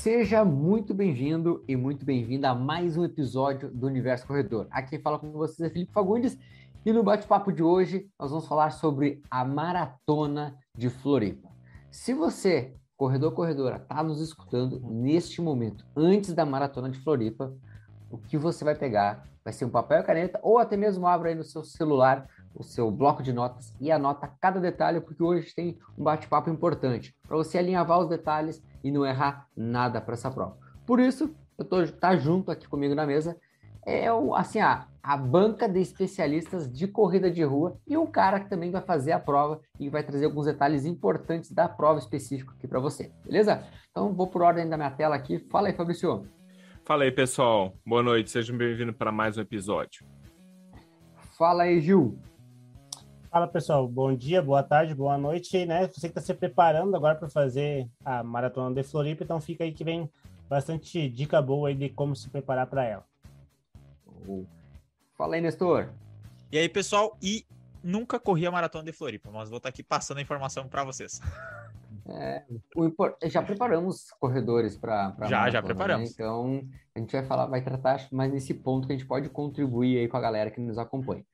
Seja muito bem-vindo e muito bem-vinda a mais um episódio do Universo Corredor. Aqui quem fala com vocês é Felipe Fagundes e no bate-papo de hoje nós vamos falar sobre a Maratona de Floripa. Se você, corredor corredora, está nos escutando neste momento, antes da Maratona de Floripa, o que você vai pegar vai ser um papel e caneta ou até mesmo abra aí no seu celular o seu bloco de notas e anota cada detalhe, porque hoje tem um bate-papo importante para você alinhavar os detalhes e não errar nada para essa prova. Por isso, eu tô tá junto aqui comigo na mesa é o, assim a, a banca de especialistas de corrida de rua e um cara que também vai fazer a prova e vai trazer alguns detalhes importantes da prova específica aqui para você, beleza? Então vou por ordem da minha tela aqui. Fala aí, Fabrício. Fala aí, pessoal. Boa noite. Sejam bem-vindos para mais um episódio. Fala aí, Gil. Fala pessoal, bom dia, boa tarde, boa noite, né? Você que está se preparando agora para fazer a maratona de Floripa, então fica aí que vem bastante dica boa aí de como se preparar para ela. Fala aí, Nestor. E aí, pessoal, e nunca corri a maratona de Floripa, mas vou estar tá aqui passando a informação para vocês. É, import... Já preparamos corredores para já maratona, já preparamos. Né? Então a gente vai falar, vai tratar mais nesse ponto que a gente pode contribuir aí com a galera que nos acompanha.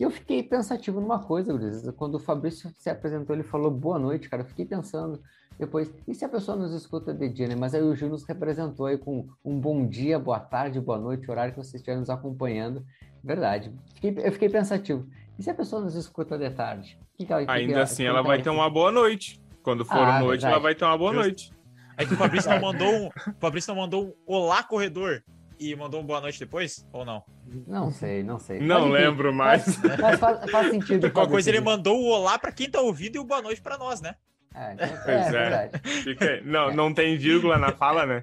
E eu fiquei pensativo numa coisa, quando o Fabrício se apresentou, ele falou boa noite, cara. Eu fiquei pensando depois, e se a pessoa nos escuta de dia, né? Mas aí o Gil nos representou aí com um bom dia, boa tarde, boa noite, horário que você estiver nos acompanhando. Verdade. Fiquei, eu fiquei pensativo. E se a pessoa nos escuta de tarde? Que que, Ainda que, assim, ela vai ter uma boa noite. Quando for ah, noite, verdade. ela vai ter uma boa noite. É que o Fabrício não mandou um, o Fabrício não mandou um olá corredor e mandou um boa noite depois? Ou não? Não sei, não sei. Não lembro mais. Mas, faz, faz, sentido. Qualquer coisa ele mandou o olá para quem tá ouvindo e o boa noite para nós, né? É, então, pois é. é. Fica... Não, não tem vírgula na fala, né?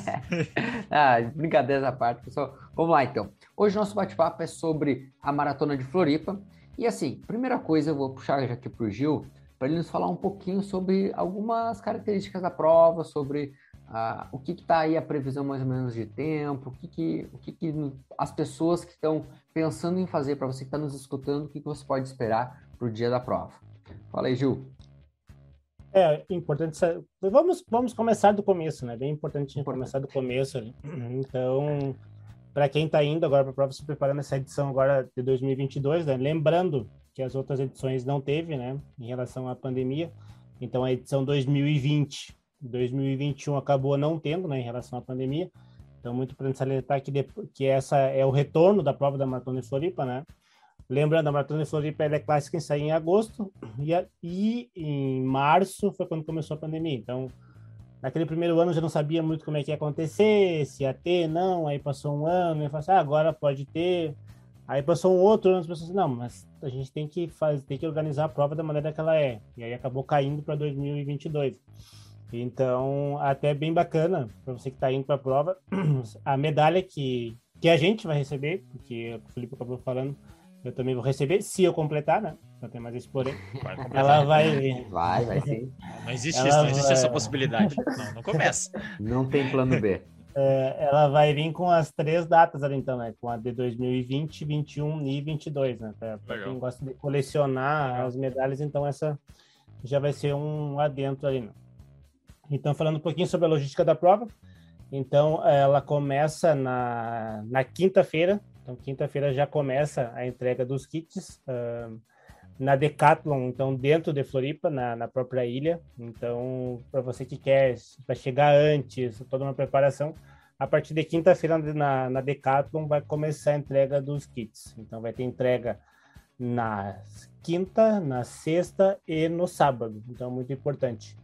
ah, brincadeira à parte, pessoal. Vamos lá, então. Hoje nosso bate-papo é sobre a Maratona de Floripa. E assim, primeira coisa, eu vou puxar já aqui para o Gil, para ele nos falar um pouquinho sobre algumas características da prova, sobre ah, o que está aí a previsão mais ou menos de tempo, o que, que, o que, que as pessoas que estão pensando em fazer, para você que está nos escutando, o que, que você pode esperar para o dia da prova. Fala aí, Gil. É importante. Vamos, vamos começar do começo, né? Bem importante, importante. começar do começo. Ali. Então, para quem está indo agora para a prova, se preparando essa edição agora de 2022, né? lembrando que as outras edições não teve, né? Em relação à pandemia. Então, a edição 2020 2021 acabou não tendo, né, em relação à pandemia. Então, muito importante salientar que, depois, que essa é o retorno da prova da Maratona de Floripa, né? Lembrando, a Maratona de Floripa é clássica em sair em agosto e, a, e em março foi quando começou a pandemia. Então, naquele primeiro ano eu já não sabia muito como é que ia acontecer, se ia ter, não. Aí passou um ano e falei assim, ah, agora pode ter. Aí passou um outro ano, as pessoas assim, não, mas a gente tem que fazer, tem que organizar a prova da maneira que ela é. E aí acabou caindo para 2022. Então, até bem bacana para você que está indo para a prova, a medalha que, que a gente vai receber, porque o Felipe acabou falando, eu também vou receber, se eu completar, né? Não tem mais esse porém. Vai ela vai. Vai, vai sim. Não existe ela isso, não existe vai... essa possibilidade. Não, não começa. Não tem plano B. É, ela vai vir com as três datas ali, então, né? Com a de 2020, 21 e 22, né? Para quem gosta de colecionar Legal. as medalhas, então essa já vai ser um adentro ali, né? Então, falando um pouquinho sobre a logística da prova. Então, ela começa na, na quinta-feira. Então, quinta-feira já começa a entrega dos kits uh, na Decathlon, então, dentro de Floripa, na, na própria ilha. Então, para você que quer para chegar antes, toda uma preparação, a partir de quinta-feira na, na Decathlon vai começar a entrega dos kits. Então, vai ter entrega na quinta, na sexta e no sábado. Então, muito importante.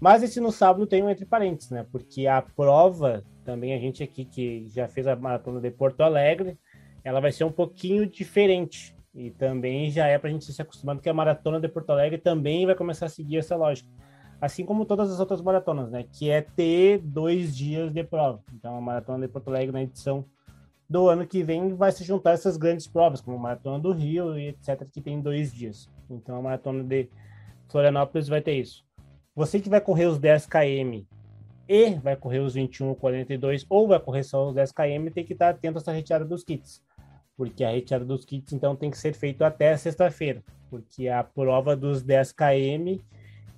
Mas esse no sábado tem um entre parênteses, né? Porque a prova, também a gente aqui que já fez a maratona de Porto Alegre, ela vai ser um pouquinho diferente. E também já é para a gente se acostumando que a maratona de Porto Alegre também vai começar a seguir essa lógica. Assim como todas as outras maratonas, né? Que é ter dois dias de prova. Então, a maratona de Porto Alegre na edição do ano que vem vai se juntar essas grandes provas, como a maratona do Rio e etc., que tem dois dias. Então, a maratona de Florianópolis vai ter isso. Você que vai correr os 10 km e vai correr os 21 42 ou vai correr só os 10 km, tem que estar atento a essa retirada dos kits. Porque a retirada dos kits então tem que ser feito até sexta-feira, porque a prova dos 10 km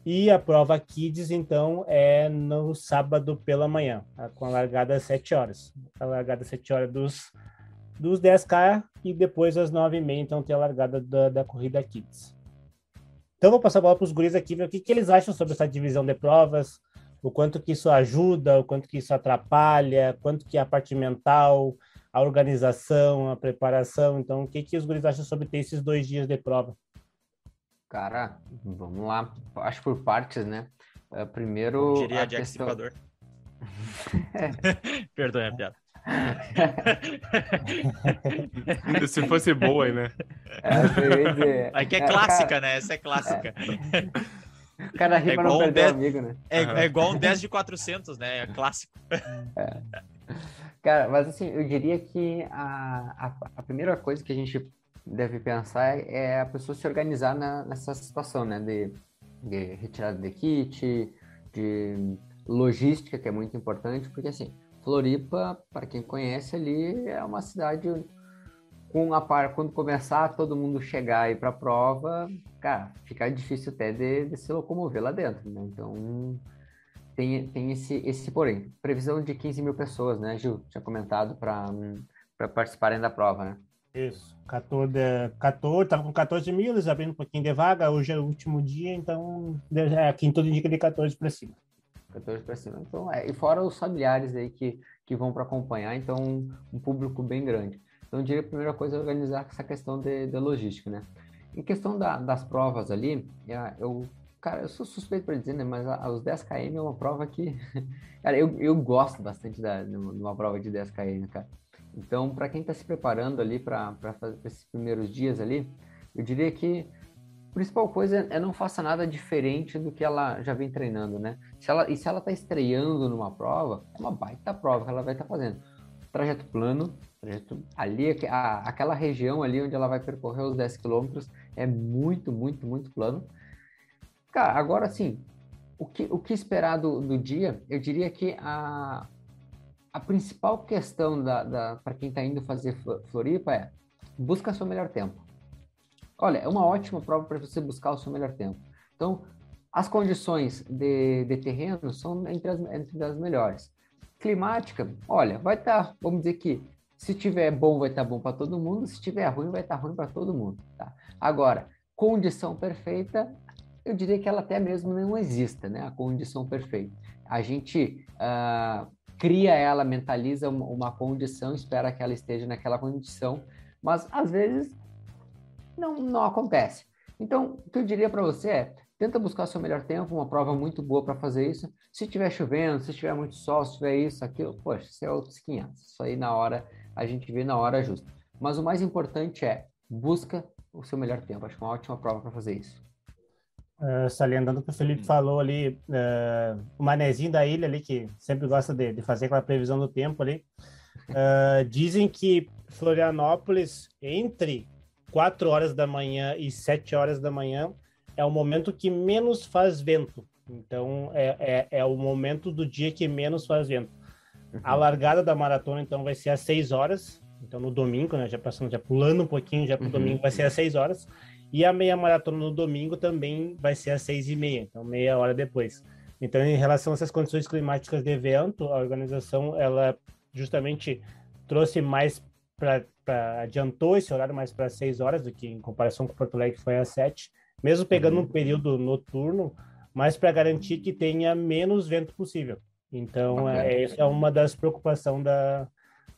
E a prova Kids, então, é no sábado pela manhã, com a largada às 7 horas. A largada às 7 horas dos, dos 10K e depois às 9h30, então, tem a largada da, da corrida Kids. Então, vou passar a bola para os guris aqui, ver o que, que eles acham sobre essa divisão de provas, o quanto que isso ajuda, o quanto que isso atrapalha, quanto que é a parte mental, a organização, a preparação. Então, o que, que os guris acham sobre ter esses dois dias de prova? Cara, vamos lá. Acho por partes, né? Uh, primeiro. Como diria a Jack questão... Perdoe a piada. Se fosse boa, né? É, Aqui é clássica, né? Essa é clássica. É. Cada rima é não um 10... amigo, né? É, é, igual um 10 de 400, né? É clássico. É. Cara, mas assim, eu diria que a, a, a, primeira coisa que a gente deve pensar é a pessoa se organizar na, nessa situação, né? De, de retirada de kit, de logística, que é muito importante, porque assim, Floripa, para quem conhece ali, é uma cidade com a par, quando começar todo mundo chegar aí para a prova, cara, fica difícil até de, de, se locomover lá dentro, né? Então tem, tem esse, esse porém. Previsão de 15 mil pessoas, né, Gil? Tinha comentado para participarem da prova, né? Isso, 14, 14, tava com 14 mil, eles abrindo um pouquinho de vaga, hoje é o último dia, então é, aqui em todo indica de 14 para cima. 14 para cima. Então, é, e fora os familiares aí que, que vão para acompanhar, então um, um, público bem grande. Então, eu diria a primeira coisa é organizar essa questão de, de logística, né? Em questão da, das provas ali, é, eu, cara, eu sou suspeito para dizer, né? Mas os 10 km é uma prova que, cara, eu, eu gosto bastante da, de uma prova de 10 km, cara. Então, para quem está se preparando ali para esses primeiros dias ali, eu diria que principal coisa é não faça nada diferente do que ela já vem treinando, né? Se ela, e se ela está estreando numa prova, é uma baita prova que ela vai estar tá fazendo. Trajeto plano, trajeto ali, a, aquela região ali onde ela vai percorrer os 10 quilômetros é muito, muito, muito plano. Cara, agora sim, o que, o que esperar do, do dia? Eu diria que a, a principal questão da, da para quem está indo fazer Floripa é busca seu melhor tempo. Olha, é uma ótima prova para você buscar o seu melhor tempo. Então, as condições de, de terreno são entre as, entre as melhores. Climática, olha, vai estar, tá, vamos dizer que se tiver bom, vai estar tá bom para todo mundo, se tiver ruim, vai estar tá ruim para todo mundo. Tá? Agora, condição perfeita, eu diria que ela até mesmo não exista, né? A condição perfeita. A gente uh, cria ela, mentaliza uma, uma condição, espera que ela esteja naquela condição, mas às vezes não, não acontece. Então, o que eu diria para você é, tenta buscar o seu melhor tempo, uma prova muito boa para fazer isso. Se estiver chovendo, se estiver muito sol, se tiver isso, aquilo, poxa, isso é outros 500. Isso aí na hora, a gente vê na hora justa. Mas o mais importante é, busca o seu melhor tempo. Acho que é uma ótima prova para fazer isso. Uh, salientando o que o Felipe hum. falou ali, uh, o manezinho da ilha ali, que sempre gosta de, de fazer aquela previsão do tempo ali, uh, dizem que Florianópolis, entre 4 horas da manhã e 7 horas da manhã, é o momento que menos faz vento. Então, é, é, é o momento do dia que menos faz vento. A uhum. largada da maratona, então, vai ser às 6 horas. Então, no domingo, né? Já passando, já pulando um pouquinho, já para o uhum. domingo, vai ser às 6 horas. E a meia maratona no domingo também vai ser às seis e meia, então meia hora depois. Então, em relação a essas condições climáticas de evento, a organização ela justamente trouxe mais para adiantou esse horário mais para seis horas do que em comparação com Porto Alegre que foi às sete, mesmo pegando uhum. um período noturno, mas para garantir que tenha menos vento possível. Então, é, essa é uma das preocupações da,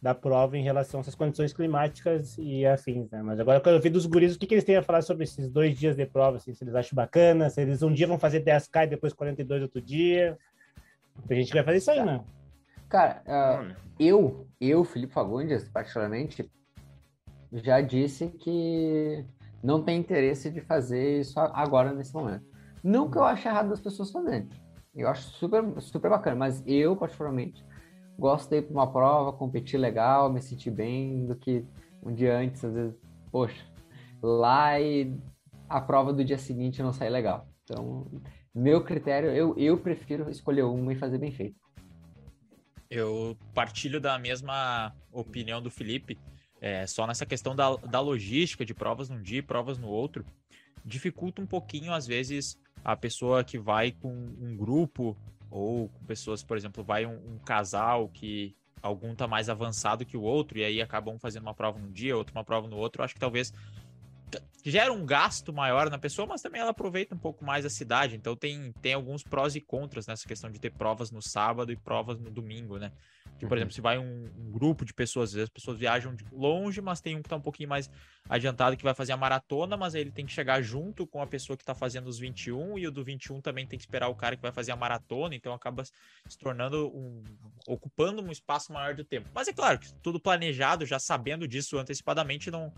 da prova em relação a essas condições climáticas e afins, né? Mas agora eu quero ouvir dos guris o que, que eles têm a falar sobre esses dois dias de prova, assim, se eles acham bacana, se eles um dia vão fazer 10K e depois 42 outro dia. A gente vai fazer isso aí, né? Cara, uh, eu, eu, Felipe Fagundes, particularmente, já disse que não tem interesse de fazer isso agora, nesse momento. Não que eu ache errado das pessoas fazerem. Eu acho super, super bacana, mas eu, particularmente, gosto de ir para uma prova, competir legal, me sentir bem, do que um dia antes, às vezes, poxa, lá e a prova do dia seguinte não sair legal. Então, meu critério, eu, eu prefiro escolher uma e fazer bem feito. Eu partilho da mesma opinião do Felipe, é, só nessa questão da, da logística de provas num dia e provas no outro, dificulta um pouquinho, às vezes, a pessoa que vai com um grupo ou com pessoas, por exemplo, vai um, um casal que algum tá mais avançado que o outro e aí acabam fazendo uma prova num dia, outro uma prova no outro, acho que talvez gera um gasto maior na pessoa, mas também ela aproveita um pouco mais a cidade. Então tem, tem alguns prós e contras nessa questão de ter provas no sábado e provas no domingo, né? Que, por uhum. exemplo, se vai um, um, grupo de pessoas, às vezes as pessoas viajam longe, mas tem um que tá um pouquinho mais adiantado que vai fazer a maratona, mas aí ele tem que chegar junto com a pessoa que tá fazendo os 21 e o do 21 também tem que esperar o cara que vai fazer a maratona, então acaba se tornando um ocupando um espaço maior do tempo. Mas é claro que tudo planejado, já sabendo disso antecipadamente, não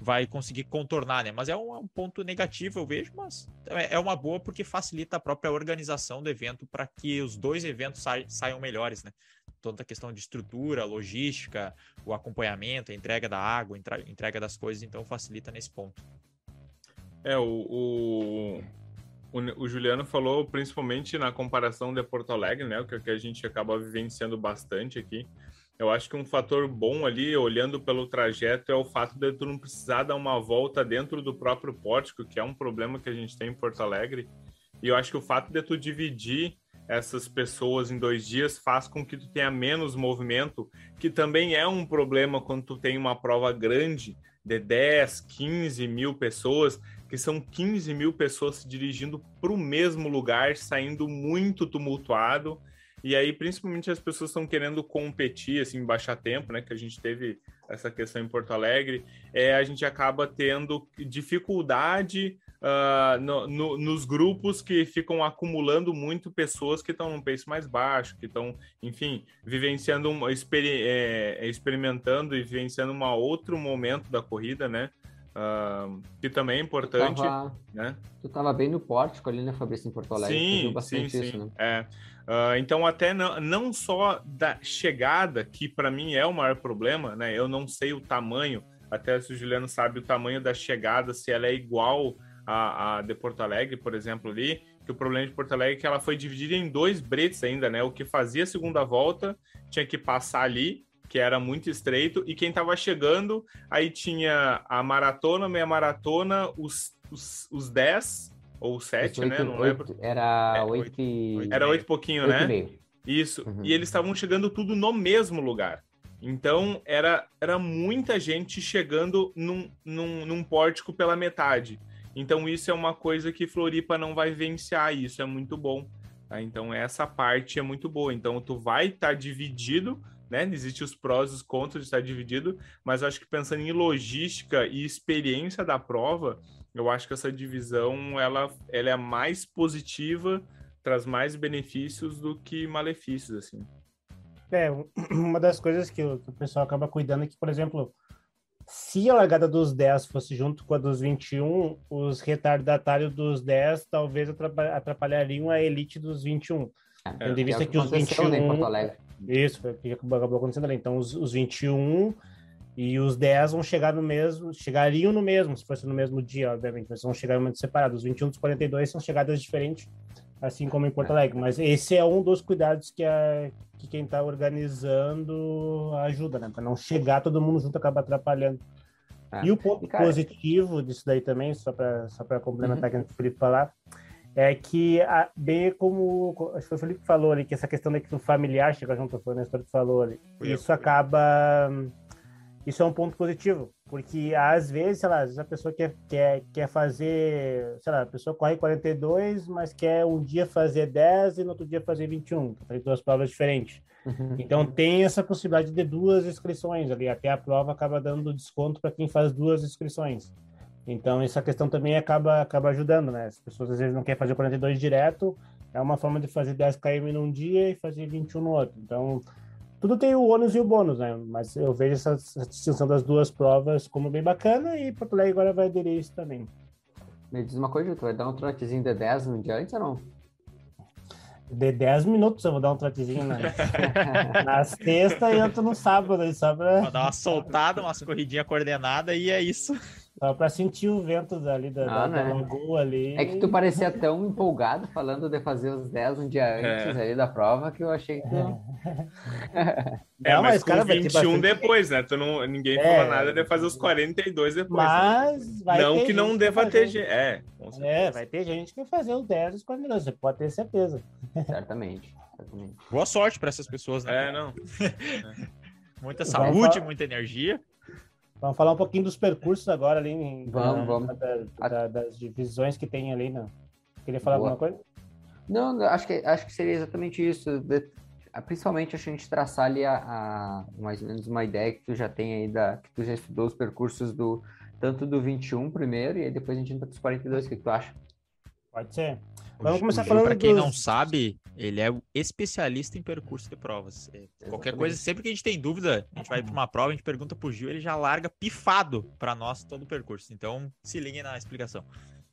vai conseguir contornar, né? Mas é um, é um, ponto negativo, eu vejo, mas é, é uma boa porque facilita a própria organização do evento para que os dois eventos sa saiam melhores, né? Toda a questão de estrutura, logística, o acompanhamento, a entrega da água, entrega das coisas, então facilita nesse ponto. É, o, o, o, o Juliano falou principalmente na comparação de Porto Alegre, né? O que, que a gente acaba vivenciando bastante aqui. Eu acho que um fator bom ali, olhando pelo trajeto, é o fato de tu não precisar dar uma volta dentro do próprio pórtico, que é um problema que a gente tem em Porto Alegre. E eu acho que o fato de tu dividir essas pessoas em dois dias faz com que tu tenha menos movimento, que também é um problema quando tu tem uma prova grande de 10, 15 mil pessoas, que são 15 mil pessoas se dirigindo para o mesmo lugar, saindo muito tumultuado e aí, principalmente, as pessoas estão querendo competir, assim, baixar tempo, né? Que a gente teve essa questão em Porto Alegre. É, a gente acaba tendo dificuldade uh, no, no, nos grupos que ficam acumulando muito pessoas que estão num pace mais baixo, que estão, enfim, vivenciando, um, exper é, experimentando e vivenciando um outro momento da corrida, né? Uh, que também é importante. Tu tava, né? tu tava bem no pórtico ali, né, Fabrício, em Porto Alegre? Sim, bastante sim, isso, sim. Né? É. Uh, então, até não, não só da chegada, que para mim é o maior problema, né? Eu não sei o tamanho, até se o Juliano sabe o tamanho da chegada, se ela é igual a, a de Porto Alegre, por exemplo, ali, que o problema de Porto Alegre é que ela foi dividida em dois bretes ainda, né? O que fazia a segunda volta tinha que passar ali que era muito estreito, e quem estava chegando, aí tinha a maratona, meia maratona, os, os, os 10 ou 7, né? Não 8, Era é, 8, 8 e... Era 8 pouquinho, 8 né? Isso. Uhum. E eles estavam chegando tudo no mesmo lugar. Então, era, era muita gente chegando num, num, num pórtico pela metade. Então, isso é uma coisa que Floripa não vai vivenciar, isso é muito bom. Tá? Então, essa parte é muito boa. Então, tu vai estar tá dividido né? Existem os prós e os contras de estar dividido, mas acho que pensando em logística e experiência da prova, eu acho que essa divisão ela, ela é mais positiva, traz mais benefícios do que malefícios, assim. É, uma das coisas que o, que o pessoal acaba cuidando é que, por exemplo, se a largada dos 10 fosse junto com a dos 21, os retardatários dos 10 talvez atrapalhariam a elite dos 21. É, Tendo em vista que, que os 21. Né, em Porto Alegre. Isso, foi o que acabou acontecendo ali. Então, os, os 21 e os 10 vão chegar no mesmo, chegariam no mesmo, se fosse no mesmo dia, obviamente, mas vão chegar em momentos separados. Os 21 dos 42 são chegadas diferentes, assim como em Porto Alegre. Mas esse é um dos cuidados que, a, que quem está organizando ajuda, né? Para não chegar todo mundo junto, acaba atrapalhando. Ah, e o ponto cara... positivo disso daí também, só para só complementar uhum. o que o Felipe falar, é que, bem como acho que o Felipe falou ali, que essa questão da que o familiar chega junto, foi na história que falou ali, isso acaba. Isso é um ponto positivo, porque às vezes, sei lá, às vezes a pessoa quer, quer, quer fazer, sei lá, a pessoa corre 42, mas quer um dia fazer 10 e no outro dia fazer 21, tem duas provas diferentes. Uhum. Então tem essa possibilidade de duas inscrições ali, até a prova acaba dando desconto para quem faz duas inscrições. Então, essa questão também acaba, acaba ajudando, né? As pessoas às vezes não querem fazer 42 direto, é uma forma de fazer 10 km num dia e fazer 21 no outro. Então, tudo tem o ônus e o bônus, né? Mas eu vejo essa, essa distinção das duas provas como bem bacana e Porto Alegre agora vai aderir isso também. Me diz uma coisa, tu vai dar um trotezinho de 10 no dia antes ou não? De 10 minutos eu vou dar um trotezinho na, na sexta e outro no sábado, só pra... Vou dar uma soltada, umas corridinhas coordenadas e é isso. Só para sentir o vento ali da, ah, da, da, né? lagoa ali. É que tu parecia tão empolgado falando de fazer os 10 um dia é. antes é. ali da prova que eu achei que tu... É, não, mas, mas cara, 21 bastante... depois, né? Tu não, ninguém é, falou nada de fazer os 42 depois. Né? Mas vai Não que não deva ter gente. É, é, vai ter gente que vai fazer os 10 os 42, você pode ter certeza. Certamente. certamente. Boa sorte para essas pessoas, né? É, não. Muita saúde, muita energia. Vamos falar um pouquinho dos percursos agora ali. Em, vamos, na, vamos. Da, da, das divisões que tem ali. Né? Queria falar Boa. alguma coisa? Não, acho que, acho que seria exatamente isso. Principalmente a gente traçar ali a, a, mais ou menos uma ideia que tu já tem aí, da, que tu já estudou os percursos do tanto do 21 primeiro e aí depois a gente entra para os 42. O que tu acha? Pode ser. Vamos começar falando Para quem dos... não sabe, ele é o especialista em percurso de provas. É, qualquer coisa, sempre que a gente tem dúvida, a gente vai para uma prova, a gente pergunta pro Gil, ele já larga pifado para nós todo o percurso. Então, se ligue na explicação.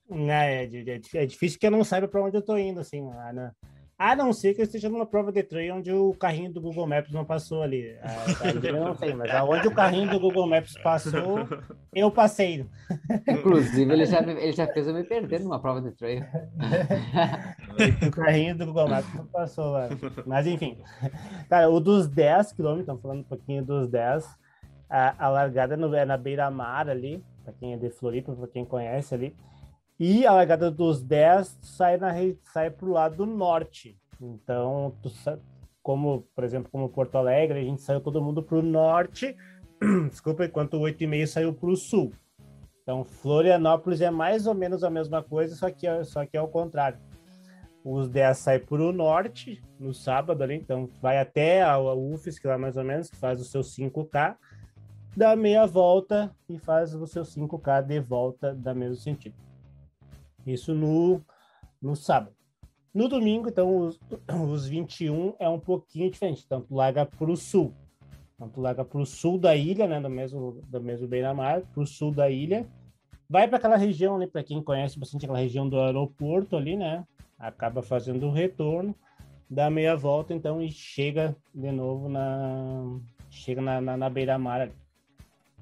É, é, é, é difícil que eu não saiba para onde eu tô indo, assim, né? A não ser que eu esteja numa prova de trail onde o carrinho do Google Maps não passou ali. Ah, eu não sei, mas aonde o carrinho do Google Maps passou, eu passei. Inclusive, ele já, ele já fez eu me perder numa prova de trail. o carrinho do Google Maps não passou lá. Mas enfim. Cara, o dos 10 quilômetros, estamos falando um pouquinho dos 10. A, a largada no, é na beira-mar ali, para quem é de Floripa, para quem conhece ali. E a largada dos 10 sai, na, sai para o lado norte. Então, tu, como, por exemplo, como Porto Alegre, a gente saiu todo mundo para o norte, desculpa, enquanto o 8,5 saiu para o sul. Então, Florianópolis é mais ou menos a mesma coisa, só que, é, só que é o contrário. Os 10 saem para o norte, no sábado ali, então vai até a, a UFSC lá mais ou menos, que faz o seu 5K, dá meia volta e faz o seu 5K de volta da mesmo sentido. Isso no, no sábado. No domingo, então, os, os 21 é um pouquinho diferente. Tu larga para o sul. Tu larga para o sul da ilha, né? Do mesmo, do mesmo beira-mar, para o sul da ilha. Vai para aquela região ali, para quem conhece bastante aquela região do aeroporto ali, né? Acaba fazendo o retorno, dá meia volta, então, e chega de novo na... Chega na, na, na beira-mar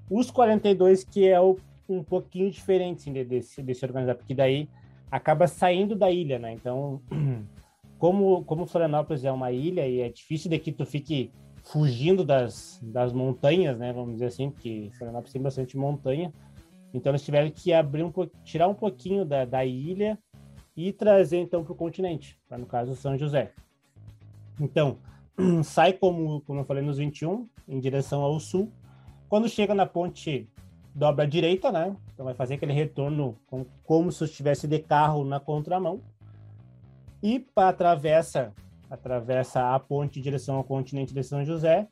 Os 42, que é o um pouquinho diferente assim, desse, desse organizar, porque daí acaba saindo da ilha, né? Então, como, como Florianópolis é uma ilha e é difícil de que tu fique fugindo das, das montanhas, né? Vamos dizer assim, porque Florianópolis tem bastante montanha. Então, eles tiveram que abrir um tirar um pouquinho da, da ilha e trazer então para o continente, para no caso São José. Então, sai como, como eu falei nos 21, em direção ao sul. Quando chega na ponte dobra à direita, né? Então vai fazer aquele retorno como, se estivesse de carro na contramão. E para atravessa, atravessa a ponte em direção ao continente de São José.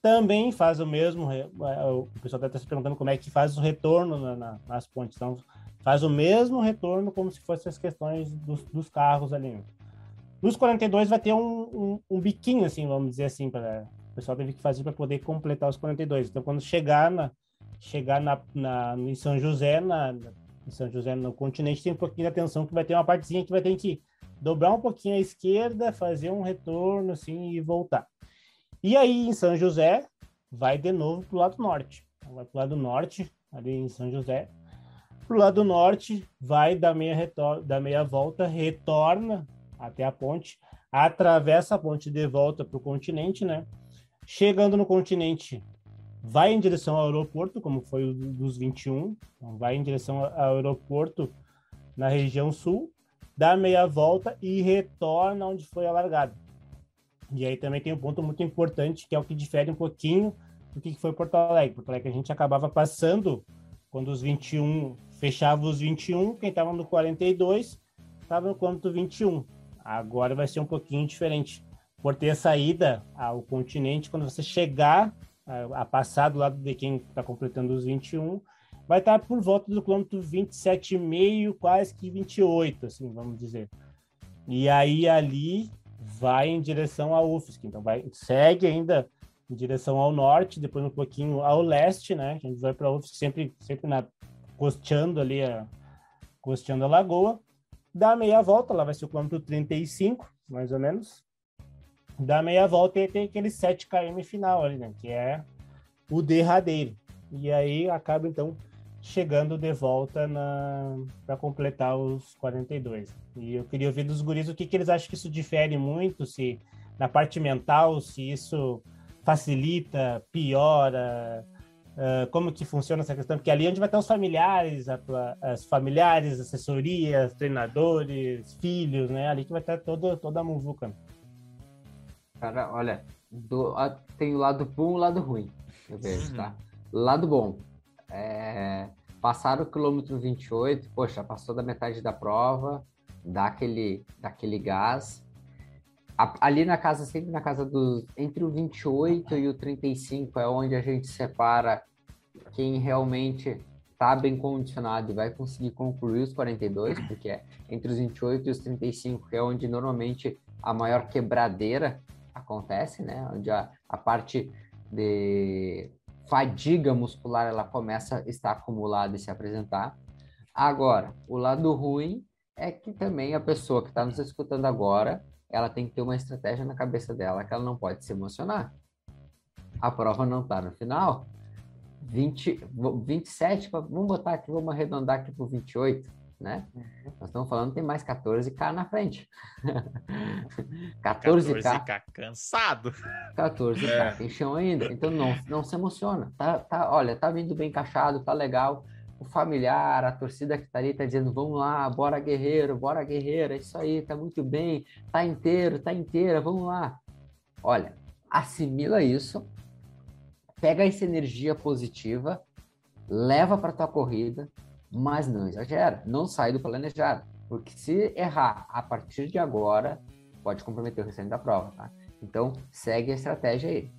Também faz o mesmo. É, o pessoal estar se perguntando como é que faz o retorno na, na, nas pontes. Então, faz o mesmo retorno como se fossem as questões dos, dos carros ali. Nos 42 vai ter um, um, um biquinho, assim, vamos dizer assim, para o pessoal teve que fazer para poder completar os 42. Então, quando chegar na, chegar na, na, em São José, na, em São José no continente, tem um pouquinho de atenção que vai ter uma partezinha que vai ter que dobrar um pouquinho à esquerda, fazer um retorno assim e voltar. E aí em São José vai de novo para o lado norte. Então, vai para o lado norte, ali em São José. Para o lado norte, vai da meia, da meia volta, retorna até a ponte, atravessa a ponte de volta para o continente, né? Chegando no continente, vai em direção ao aeroporto, como foi o dos 21, então vai em direção ao aeroporto na região sul, dá meia volta e retorna onde foi a largada. E aí também tem um ponto muito importante, que é o que difere um pouquinho do que foi Porto Alegre. Porto Alegre a gente acabava passando, quando os 21, fechava os 21, quem estava no 42 estava no quanto 21. Agora vai ser um pouquinho diferente. Por ter saída ao continente, quando você chegar a, passar do lado de quem está completando os 21, vai estar tá por volta do quilômetro 27,5, quase que 28, assim, vamos dizer. E aí ali vai em direção à UFSC, então vai segue ainda em direção ao norte, depois um pouquinho ao leste, né? A gente vai para a UFSC sempre sempre na costeando ali a costeando a lagoa. Dá meia volta, lá vai ser o quilômetro 35, mais ou menos dá meia volta e tem aquele 7 km final ali, né? Que é o derradeiro. E aí acaba então chegando de volta para completar os 42. E eu queria ouvir dos guris o que, que eles acham que isso difere muito, se na parte mental, se isso facilita, piora, uh, como que funciona essa questão, porque ali onde vai estar os familiares, a, as familiares, assessorias, treinadores, filhos, né? Ali que vai estar todo, toda a muvuca. Cara, olha, do, tem o lado bom e o lado ruim, eu vejo, uhum. tá? Lado bom, é, passar o quilômetro 28, poxa, passou da metade da prova, dá aquele, dá aquele gás. A, ali na casa, sempre na casa dos. Entre o 28 e o 35 é onde a gente separa quem realmente está bem condicionado e vai conseguir concluir os 42, porque é entre os 28 e os 35 que é onde normalmente a maior quebradeira acontece, né? Onde a, a parte de fadiga muscular ela começa a estar acumulada e se apresentar. Agora, o lado ruim é que também a pessoa que está nos escutando agora, ela tem que ter uma estratégia na cabeça dela que ela não pode se emocionar. A prova não está no final. 20, 27, vamos botar aqui, vamos arredondar aqui para 28 né? Uhum. Nós estamos falando que tem mais 14K na frente. 14K. 14K cansado. 14K, é. tem chão ainda. Então não, não se emociona. Tá, tá, olha, tá vindo bem encaixado, tá legal. O familiar, a torcida que tá ali tá dizendo, vamos lá, bora guerreiro, bora guerreiro, é isso aí, tá muito bem, tá inteiro, tá inteira, vamos lá. Olha, assimila isso, pega essa energia positiva, leva para tua corrida, mas não exagera, não sai do planejado, porque se errar a partir de agora, pode comprometer o restante da prova, tá? Então, segue a estratégia aí.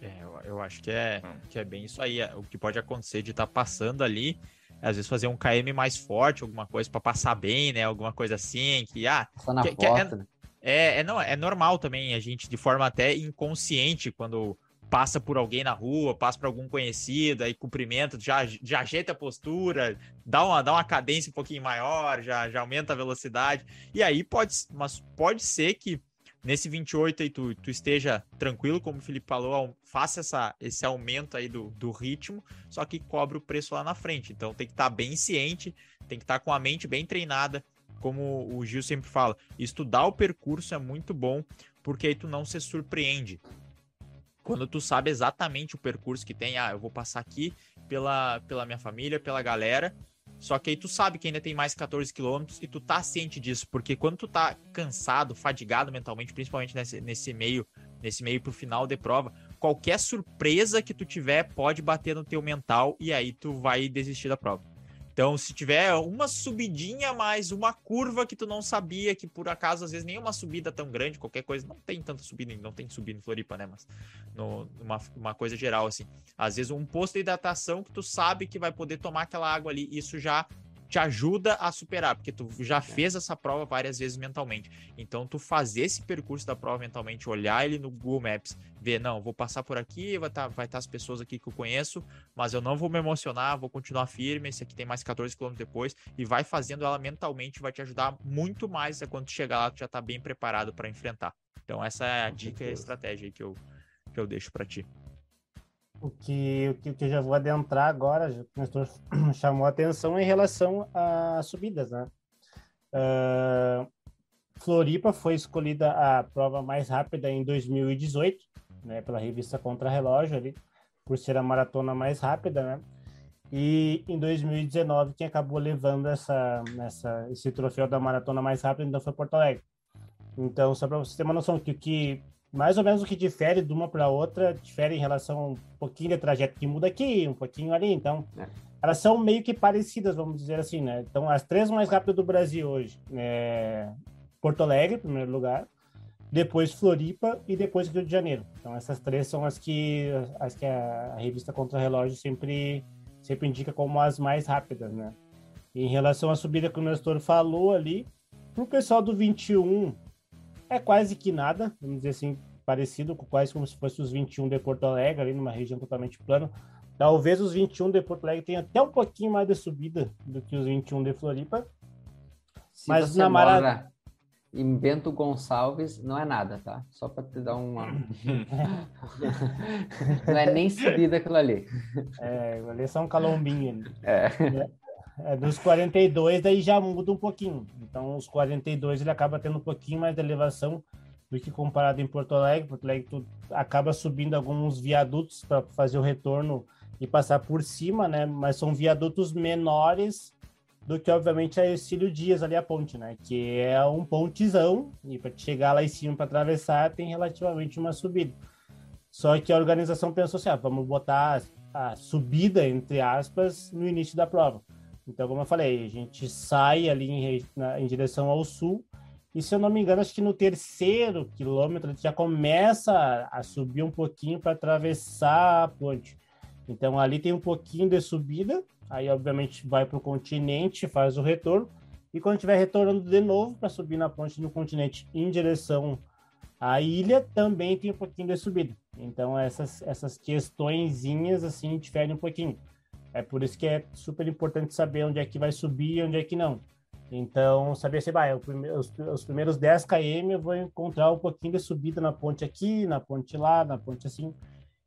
É, eu, eu acho que é, que é bem isso aí. O que pode acontecer de estar tá passando ali, às vezes fazer um KM mais forte, alguma coisa para passar bem, né? Alguma coisa assim, que, ah... Passar na que, que é, né? é, é, não, é normal também a gente, de forma até inconsciente, quando passa por alguém na rua, passa por algum conhecido, aí cumprimenta, já, já ajeita a postura, dá uma, dá uma cadência um pouquinho maior, já, já aumenta a velocidade. E aí pode, mas pode ser que nesse 28 aí tu, tu esteja tranquilo, como o Felipe falou, faça essa, esse aumento aí do, do ritmo, só que cobre o preço lá na frente. Então tem que estar tá bem ciente, tem que estar tá com a mente bem treinada, como o Gil sempre fala, estudar o percurso é muito bom, porque aí tu não se surpreende. Quando tu sabe exatamente o percurso que tem, ah, eu vou passar aqui pela, pela minha família, pela galera, só que aí tu sabe que ainda tem mais 14 quilômetros e tu tá ciente disso, porque quando tu tá cansado, fadigado mentalmente, principalmente nesse, nesse meio, nesse meio pro final de prova, qualquer surpresa que tu tiver pode bater no teu mental e aí tu vai desistir da prova. Então, se tiver uma subidinha mais uma curva que tu não sabia, que por acaso às vezes nem uma subida tão grande, qualquer coisa, não tem tanta subida, não tem subida em Floripa, né? Mas no, uma, uma coisa geral, assim. Às vezes um posto de hidratação que tu sabe que vai poder tomar aquela água ali, isso já te ajuda a superar, porque tu já é. fez essa prova várias vezes mentalmente. Então, tu fazer esse percurso da prova mentalmente, olhar ele no Google Maps, ver, não, vou passar por aqui, vai estar tá, vai tá as pessoas aqui que eu conheço, mas eu não vou me emocionar, vou continuar firme, esse aqui tem mais 14 km depois, e vai fazendo ela mentalmente, vai te ajudar muito mais quando tu chegar lá, tu já tá bem preparado para enfrentar. Então, essa é a dica e a estratégia que eu, que eu deixo para ti. O que, o que eu já vou adentrar agora, já, o chamou a atenção em relação às subidas, né? Uh, Floripa foi escolhida a prova mais rápida em 2018, né, pela revista Contra Relógio ali, por ser a maratona mais rápida, né? E em 2019 quem acabou levando essa, essa esse troféu da maratona mais rápida então foi Porto Alegre. Então, só para você ter uma noção que o que mais ou menos o que difere de uma para outra, difere em relação a um pouquinho de trajeto que muda aqui, um pouquinho ali, então é. elas são meio que parecidas, vamos dizer assim, né? Então as três mais rápidas do Brasil hoje, é Porto Alegre, em primeiro lugar, depois Floripa e depois Rio de Janeiro. Então essas três são as que as que a, revista Contra Relógio sempre sempre indica como as mais rápidas, né? Em relação à subida que o Nestor falou ali, para o pessoal do 21 é quase que nada, vamos dizer assim, parecido com quase como se fosse os 21 de Porto Alegre, ali numa região totalmente plana. Talvez os 21 de Porto Alegre tenham até um pouquinho mais de subida do que os 21 de Floripa. Se mas na maratona. e Bento Gonçalves não é nada, tá? Só para te dar uma. não é nem subida aquilo ali. É, ali é só um calombinho. É. é. Dos 42, daí já muda um pouquinho. Então, os 42 ele acaba tendo um pouquinho mais de elevação do que comparado em Porto Alegre. Porto Alegre tu acaba subindo alguns viadutos para fazer o retorno e passar por cima, né? Mas são viadutos menores do que, obviamente, a Ercílio Dias ali a ponte, né? Que é um pontezão, e para chegar lá em cima para atravessar tem relativamente uma subida. Só que a organização pensou assim: ah, vamos botar a subida, entre aspas, no início da prova. Então, como eu falei, a gente sai ali em, na, em direção ao sul, e se eu não me engano, acho que no terceiro quilômetro já começa a, subir um pouquinho para atravessar a ponte. Então ali tem um pouquinho de subida, aí obviamente vai para o continente, faz o retorno, e quando estiver retornando de novo para subir na ponte no continente em direção à ilha, também tem um pouquinho de subida. Então essas, essas questõezinhas assim diferem um pouquinho. É por isso que é super importante saber onde é que vai subir e onde é que não. Então, saber se vai, os, os primeiros 10 km eu vou encontrar um pouquinho de subida na ponte aqui, na ponte lá, na ponte assim.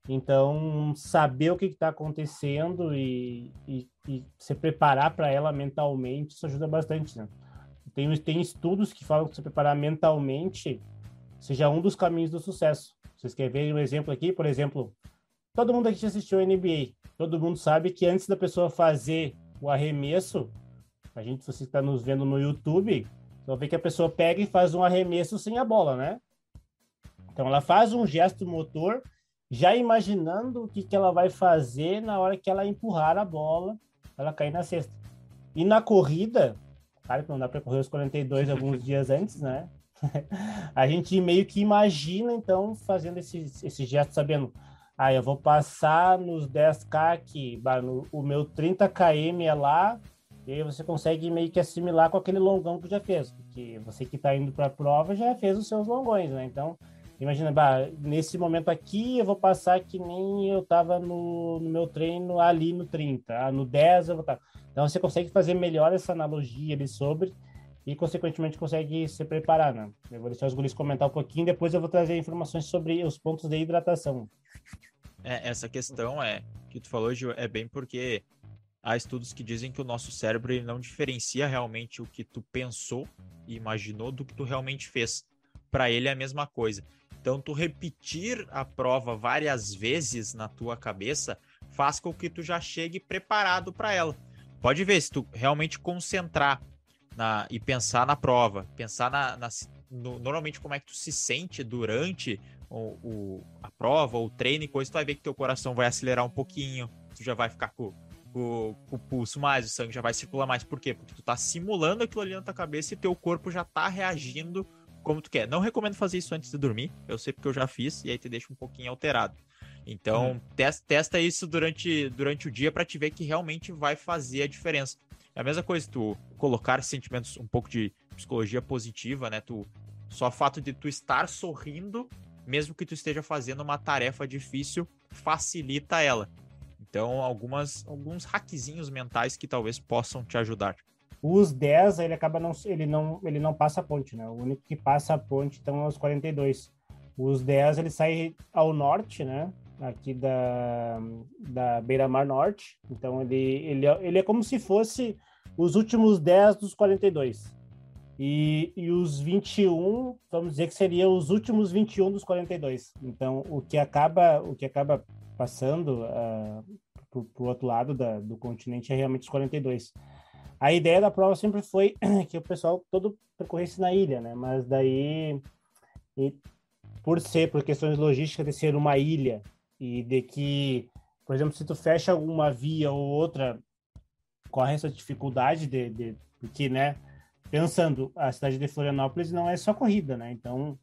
Então, saber o que está acontecendo e, e, e, se preparar para ela mentalmente, isso ajuda bastante, né? Tem, tem estudos que falam que se preparar mentalmente seja um dos caminhos do sucesso. Vocês querem ver um exemplo aqui? Por exemplo, todo mundo aqui assistiu a NBA. Todo mundo sabe que antes da pessoa fazer o arremesso, a gente, você está nos vendo no YouTube, vai ver que a pessoa pega e faz um arremesso sem a bola, né? Então, ela faz um gesto motor já imaginando o que, que ela vai fazer na hora que ela empurrar a bola, ela cair na cesta. E na corrida, claro que não dá para correr os 42 alguns dias antes, né? a gente meio que imagina, então, fazendo esse, esse gesto, sabendo, ah, eu vou passar nos 10K aqui, o meu 30 km é lá, e aí você consegue meio que assimilar com aquele longão que já fez, porque você que está indo para a prova já fez os seus longões, né? Então, Imagina, bah, nesse momento aqui eu vou passar que nem eu estava no, no, meu treino ali no 30, ah, no 10 eu vou estar. Tá. Então você consegue fazer melhor essa analogia ali sobre e, consequentemente, consegue se preparar, né? Eu vou deixar os guris comentar um pouquinho, depois eu vou trazer informações sobre os pontos de hidratação. É, essa questão é que tu falou, Gil, é bem porque há estudos que dizem que o nosso cérebro ele não diferencia realmente o que tu pensou e imaginou do que tu realmente fez. Para ele é a mesma coisa. Então, tu repetir a prova várias vezes na tua cabeça faz com que tu já chegue preparado para ela. Pode ver, se tu realmente concentrar na, e pensar na prova, pensar na, na no, normalmente como é que tu se sente durante o, o, a prova, o treino e coisa, tu vai ver que teu coração vai acelerar um pouquinho, tu já vai ficar com, com, com, o pulso mais, o sangue já vai circular mais. Por quê? Porque tu tá simulando aquilo ali na tua cabeça e teu corpo já tá reagindo como tu quer. Não recomendo fazer isso antes de dormir, eu sei porque eu já fiz, e aí te deixa um pouquinho alterado. Então, uhum. testa, testa isso durante, durante o dia para te ver que realmente vai fazer a diferença. É a mesma coisa tu colocar sentimentos um pouco de psicologia positiva, né? Tu só o fato de tu estar sorrindo, mesmo que tu esteja fazendo uma tarefa difícil, facilita ela. Então, algumas alguns hackzinhos mentais que talvez possam te ajudar. Os 10, ele acaba não ele não ele não passa a ponte, né? O único que passa a ponte então é os 42. Os 10 ele sai ao norte, né? Aqui da da Beira-Mar Norte. Então ele ele é, ele é como se fosse os últimos 10 dos 42. E, e os 21, vamos dizer que seria os últimos 21 dos 42. Então, o que acaba, o que acaba passando uh, para o outro lado da, do continente é realmente os 42. A ideia da prova sempre foi que o pessoal todo percorresse na ilha, né? Mas daí, por ser, por questões logísticas de ser uma ilha e de que, por exemplo, se tu fecha alguma via ou outra, corre essa dificuldade de, de porque, né? Pensando, a cidade de Florianópolis não é só corrida, né? Então,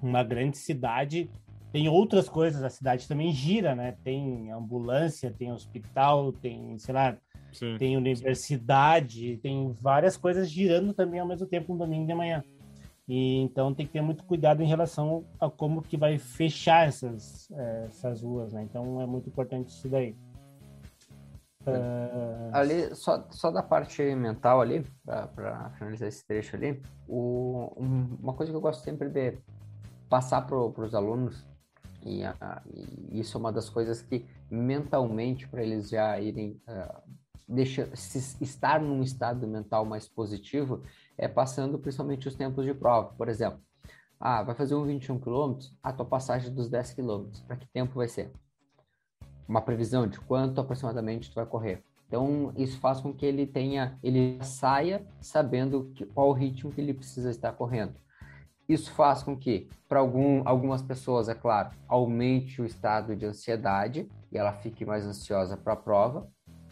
uma grande cidade tem outras coisas, a cidade também gira, né? Tem ambulância, tem hospital, tem, sei lá, Sim. tem universidade, tem várias coisas girando também ao mesmo tempo no domingo de manhã. E então tem que ter muito cuidado em relação a como que vai fechar essas, é, essas ruas, né? Então é muito importante isso daí. Uh... Ali, só, só da parte mental ali, para finalizar esse trecho ali, o, um, uma coisa que eu gosto sempre de passar para os alunos, e, e, isso é uma das coisas que mentalmente, para eles já irem uh, deixa, se, estar num estado mental mais positivo, é passando principalmente os tempos de prova. Por exemplo, ah, vai fazer um 21 km, a tua passagem dos 10 km, para que tempo vai ser? Uma previsão de quanto aproximadamente tu vai correr. Então, isso faz com que ele tenha, ele saia sabendo que, qual o ritmo que ele precisa estar correndo. Isso faz com que, para algum, algumas pessoas, é claro, aumente o estado de ansiedade e ela fique mais ansiosa para a prova,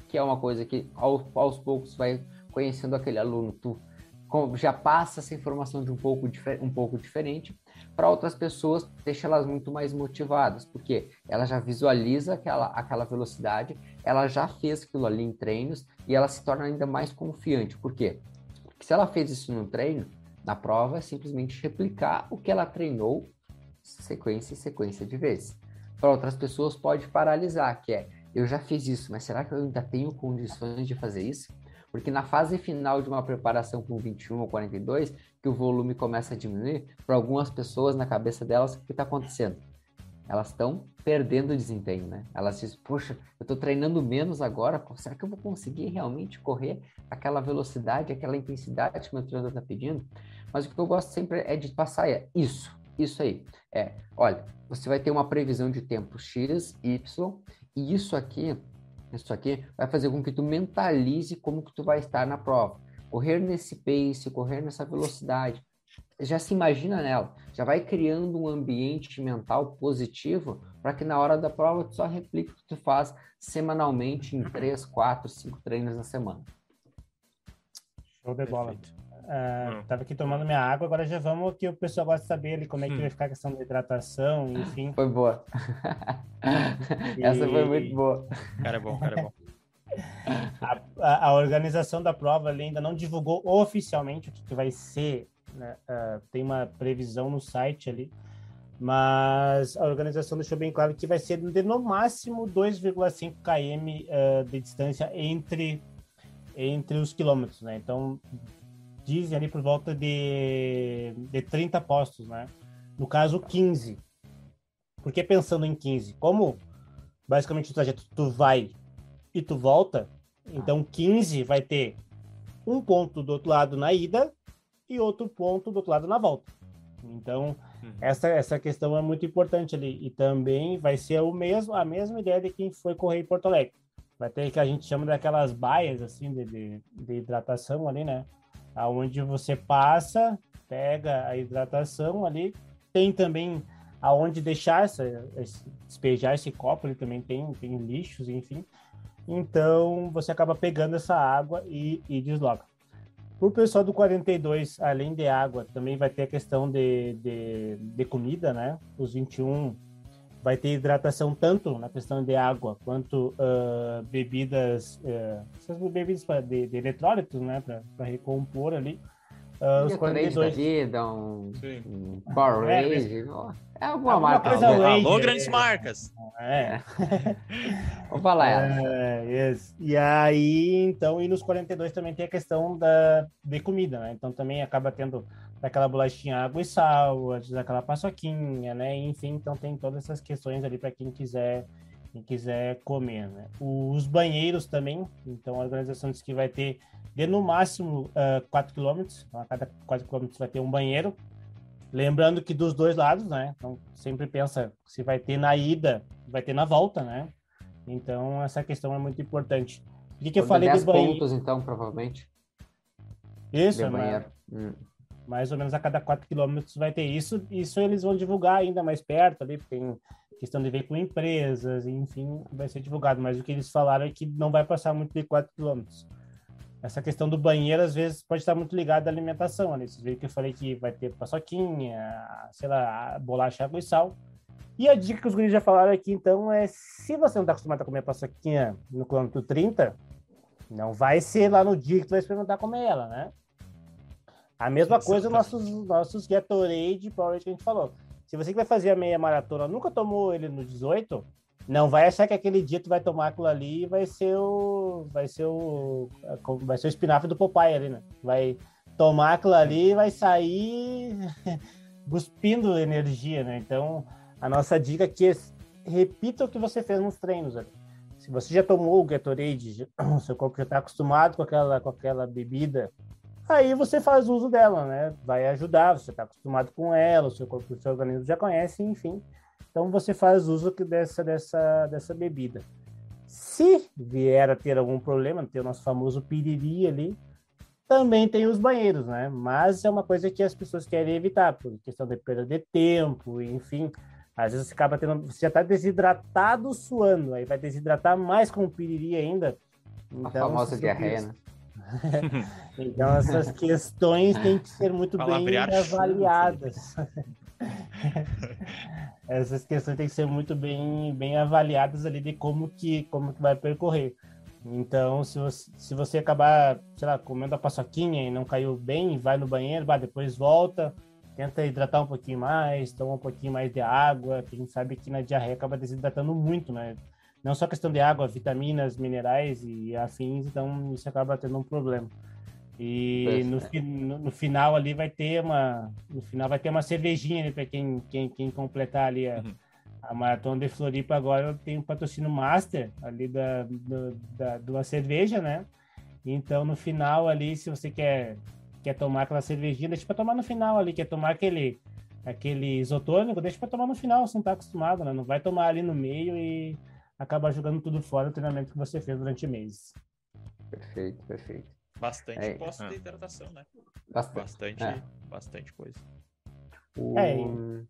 que é uma coisa que aos poucos vai conhecendo aquele aluno, tu já passa essa informação de um pouco, um pouco diferente para outras pessoas, deixa elas muito mais motivadas, porque ela já visualiza aquela, aquela velocidade, ela já fez aquilo ali em treinos e ela se torna ainda mais confiante. Por quê? Porque se ela fez isso no treino, na prova é simplesmente replicar o que ela treinou sequência e sequência de vezes. Para outras pessoas pode paralisar, que é eu já fiz isso, mas será que eu ainda tenho condições de fazer isso? Porque na fase final de uma preparação com 21 ou 42, que o volume começa a diminuir, para algumas pessoas na cabeça delas, o que está acontecendo? Elas estão perdendo desempenho, né? Elas dizem, poxa, eu estou treinando menos agora, será que eu vou conseguir realmente correr aquela velocidade, aquela intensidade que meu treinador está pedindo? Mas o que eu gosto sempre é de passar é isso, isso aí. É, olha, você vai ter uma previsão de tempo X, Y, e isso aqui isso aqui vai fazer com que tu mentalize como que tu vai estar na prova. Correr nesse pace, correr nessa velocidade, já se imagina nela, já vai criando um ambiente mental positivo para que na hora da prova tu só replique o que tu faz semanalmente em três, quatro, cinco treinos na semana. Show de bola. Uh, tava aqui tomando minha água, agora já vamos que o pessoal gosta de saber ali como é que vai ficar a questão da hidratação, enfim. Foi boa. e... Essa foi muito boa. Cara é bom, cara é bom. A, a, a, organização da prova ali ainda não divulgou oficialmente o que, que vai ser, né? uh, tem uma previsão no site ali, mas a organização deixou bem claro que vai ser de no máximo 2,5 km uh, de distância entre entre os quilômetros, né? Então dizem ali por volta de, de 30 postos, né? No caso, 15. Porque pensando em 15, como basicamente o trajeto tu vai e tu volta, então 15 vai ter um ponto do outro lado na ida e outro ponto do outro lado na volta. Então, uhum. essa, essa questão é muito importante ali. E também vai ser o mesmo, a mesma ideia de quem foi correr em Porto Alegre. Vai ter que a gente chama daquelas baias, assim, de, de, de hidratação ali, né? Aonde você passa, pega a hidratação ali, tem também aonde deixar essa, despejar esse copo, ele também tem, tem lixos, enfim. Então você acaba pegando essa água e, e desloca. Para o pessoal do 42, além de água, também vai ter a questão de, de, de comida, né? Os 21 vai ter hidratação tanto na questão de água quanto uh, bebidas, uh, essas bebidas de, de eletrólitos, né, para recompor ali. Uh, os 42 vida, um, um Powerade, é, é alguma marca. Coisa Alô, grandes é, marcas. É. Vamos falar ela. É, yes. E aí, então, e nos 42 também tem a questão da, de comida, né? Então também acaba tendo daquela bolachinha água e sal, antes daquela paçoquinha, né? Enfim, então tem todas essas questões ali para quem quiser quem quiser comer, né? Os banheiros também, então a organização diz que vai ter de no máximo uh, 4 km, então a cada 4 km vai ter um banheiro. Lembrando que dos dois lados, né? Então sempre pensa se vai ter na ida, vai ter na volta, né? Então essa questão é muito importante. O que, que eu falei dos banheiros? pontos, então, provavelmente. Isso, né? Hum mais ou menos a cada 4 quilômetros vai ter isso. Isso eles vão divulgar ainda mais perto ali, tem questão de ver com empresas, enfim, vai ser divulgado. Mas o que eles falaram é que não vai passar muito de 4 quilômetros. Essa questão do banheiro, às vezes, pode estar muito ligada à alimentação. Ali. Vocês viram que eu falei que vai ter paçoquinha, sei lá, bolacha, água e sal. E a dica que os guris já falaram aqui, então, é se você não está acostumado a comer paçoquinha no quilômetro 30, não vai ser lá no dia que tu vai experimentar comer ela, né? A mesma Exatamente. coisa nossos nossos Gatorade Powerade que a gente falou. Se você que vai fazer a meia maratona nunca tomou ele no 18, não vai achar que aquele dia tu vai tomar aquilo ali e vai ser o vai ser o vai ser o espinafre do Popeye ali, né? Vai tomar aquilo ali e vai sair cuspindo energia, né? Então, a nossa dica aqui é repita o que você fez nos treinos ali. Se você já tomou o Gatorade, seu corpo já está acostumado com aquela, com aquela bebida, aí você faz uso dela, né? Vai ajudar, você está acostumado com ela, o seu corpo, o seu organismo já conhece, enfim. Então você faz uso dessa, dessa, dessa bebida. Se vier a ter algum problema, ter o nosso famoso piriri ali, também tem os banheiros, né? Mas é uma coisa que as pessoas querem evitar, por questão de perda de tempo, enfim. Às vezes você acaba tendo. Você já está desidratado suando, aí vai desidratar mais com o piriri ainda. Então, a famosa diarreia, né? então essas questões têm que ser muito bem avaliadas. essas questões têm que ser muito bem, bem avaliadas ali de como que, como que vai percorrer. Então, se você, se você acabar, sei lá, comendo a paçoquinha e não caiu bem, vai no banheiro, vai, depois volta, tenta hidratar um pouquinho mais, toma um pouquinho mais de água, que a gente sabe que na diarreia acaba desidratando muito, né? Não só questão de água, vitaminas, minerais e afins, então isso acaba tendo um problema. E no, no, no, final ali vai ter uma, no final vai ter uma cervejinha para quem, quem, quem completar ali a, uhum. a maratona de Floripa agora tem um patrocínio master ali da, do, da, de uma cerveja, né? Então no final ali, se você quer quer tomar aquela cervejinha, deixa para tomar no final ali, quer tomar aquele aquele isotônico, deixa para tomar no final, se não tá acostumado, né? Não vai tomar ali no meio e acabar jogando tudo fora o treinamento que você fez durante meses. Perfeito, perfeito. Bastante é, posto de hidratação, né? Bastante, bastante, é. bastante coisa. É, em,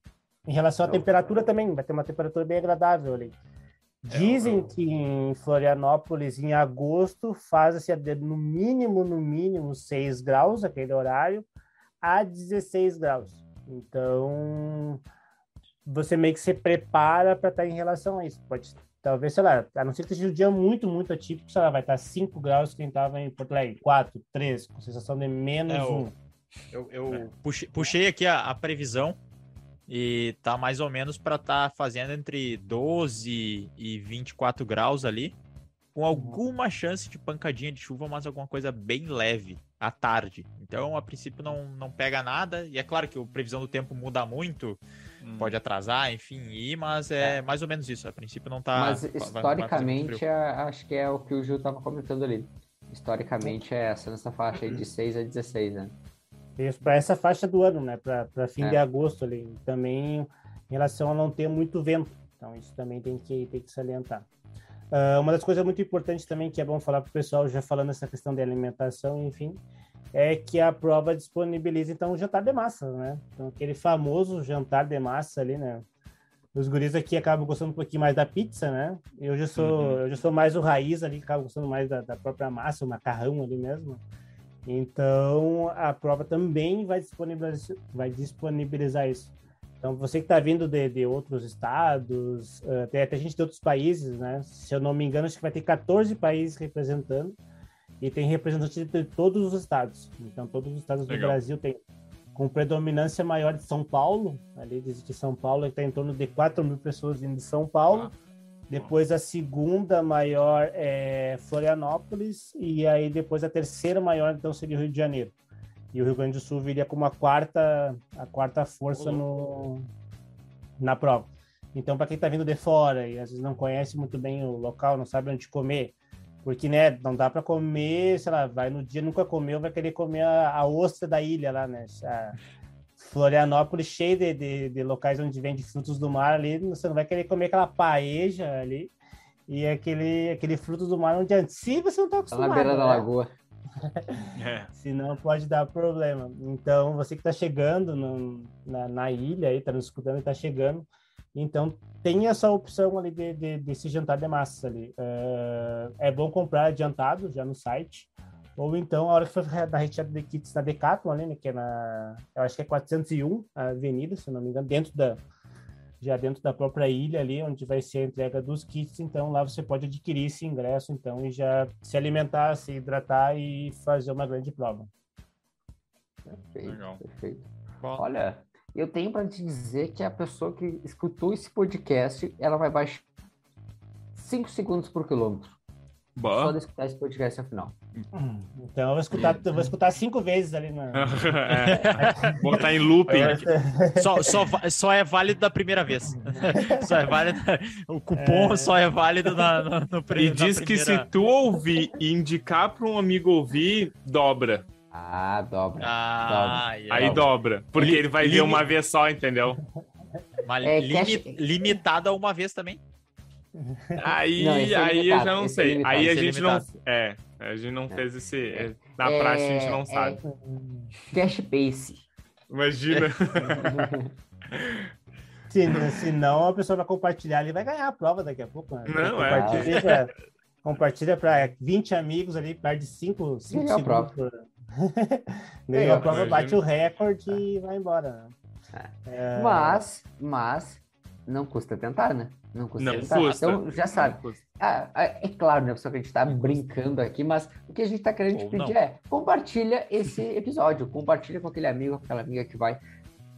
em relação à temperatura também, vai ter uma temperatura bem agradável ali. É, Dizem que em Florianópolis, em agosto, faz-se no mínimo, no mínimo 6 graus, aquele horário, a 16 graus. Então, você meio que se prepara para estar tá em relação a isso. Pode, talvez, sei lá, a não ser que seja um dia muito, muito atípico, sei lá, vai estar tá 5 graus quem estava em Porto Alegre, 4, 3, com sensação de menos é, 1. Eu, eu é. puxei, puxei, aqui a, a previsão e tá mais ou menos para estar tá fazendo entre 12 e 24 graus ali, com alguma chance de pancadinha de chuva, mas alguma coisa bem leve à tarde. Então, a princípio não, não pega nada, e é claro que a previsão do tempo muda muito, hum. pode atrasar, enfim, ir, mas é, é, mais ou menos isso. A princípio não tá. Mas historicamente, vai, vai acho que é o que o Gil tava comentando ali. Historicamente é essa, nessa faixa aí de 6 a 16, né? para essa faixa do ano, né? Para fim é. de agosto ali. Também em relação a não ter muito vento. Então, isso também tem que, tem que salientar. Uh, uma das coisas muito importantes também, que é bom falar para o pessoal, já falando essa questão de alimentação, enfim, é que a prova disponibiliza, então, o jantar de massa, né? Então, aquele famoso jantar de massa ali, né? Os guris aqui acabam gostando um pouquinho mais da pizza, né? Eu já sou, uhum. eu já sou mais o raiz ali, acabo gostando mais da, da própria massa, o macarrão ali mesmo. Então, a prova também vai disponibilizar, vai disponibilizar isso. Então, você que está vindo de, de, outros estados, uh, tem até gente de outros países, né? Se eu não me engano, acho que vai ter 14 países representando e tem representantes de todos os estados. Então, todos os estados Legal. do Brasil tem com predominância maior de São Paulo, ali de São Paulo, está em torno de 4 mil pessoas vindo de São Paulo. Ah depois a segunda maior é Florianópolis e aí depois a terceira maior então seria o Rio de Janeiro. E o Rio Grande do Sul viria como a quarta a quarta força no na prova. Então para quem está vindo de fora e às vezes não conhece muito bem o local, não sabe onde comer, porque né, não dá para comer, sei lá, vai no dia nunca comeu, vai querer comer a, a ostra da ilha lá, né? A, Florianópolis cheio de, de, de, locais onde vende frutos do mar ali, você não vai querer comer aquela paeja ali e aquele, aquele frutos do mar onde antes, se você não está acostumado. Tá na beira né? da lagoa. É. Senão pode dar problema. Então, você que está chegando no, na, na, ilha aí, está nos escutando e está chegando, então tem essa opção ali de, de, desse jantar de massa ali. Uh, é bom comprar adiantado já no site. Ou então, a hora que for da retirada de kits na Decathlon, né, que é na, eu acho que é 401 a avenida, se não me engano, dentro da, já dentro da própria ilha ali, onde vai ser a entrega dos kits, então lá você pode adquirir esse ingresso, então, e já se alimentar, se hidratar e fazer uma grande prova. Perfeito, Legal. perfeito. Bom. Olha, eu tenho para te dizer que a pessoa que escutou esse podcast, ela vai baixar 5 segundos por quilômetro. Bah. Só de escutar esse podcast ao final. Hum, Então eu vou escutar, eu vou escutar cinco vezes ali na. É. Botar em looping. Só, só, só é válido da primeira vez. Só é válido. O cupom É. só é válido na, no, no E diz que se primeira- tu ouvir e indicar para um amigo ouvir, dobra. Ah, dobra. Ah, e Aí dobra. Porque Li- ele vai ver uma vez só, entendeu? uma É, limi- cash- limitada uma vez também. Aí, Não, é aí eu já não esse é sei. limitado, aí a é gente não. É, a gente não fez esse. é, Na É, prática a gente não é- sabe. Cash pace. Imagina. Se, se não, a pessoa vai compartilhar ali vai ganhar a prova daqui a pouco. Né? Não, é. compartilha pra, compartilha para 20 amigos ali, perde 5 Ganhou a prova. segundos. Por... Ganhou a prova, prova. bate o recorde e vai embora. Né? É, Mas, mas, não custa tentar, né? Não custa Não custa. Então, já sabe. Ah, ah, é claro, né, pessoal, que a gente tá brincando aqui, mas o que a gente tá querendo te pedir não. é compartilha esse episódio, compartilha com aquele amigo, com aquela amiga que vai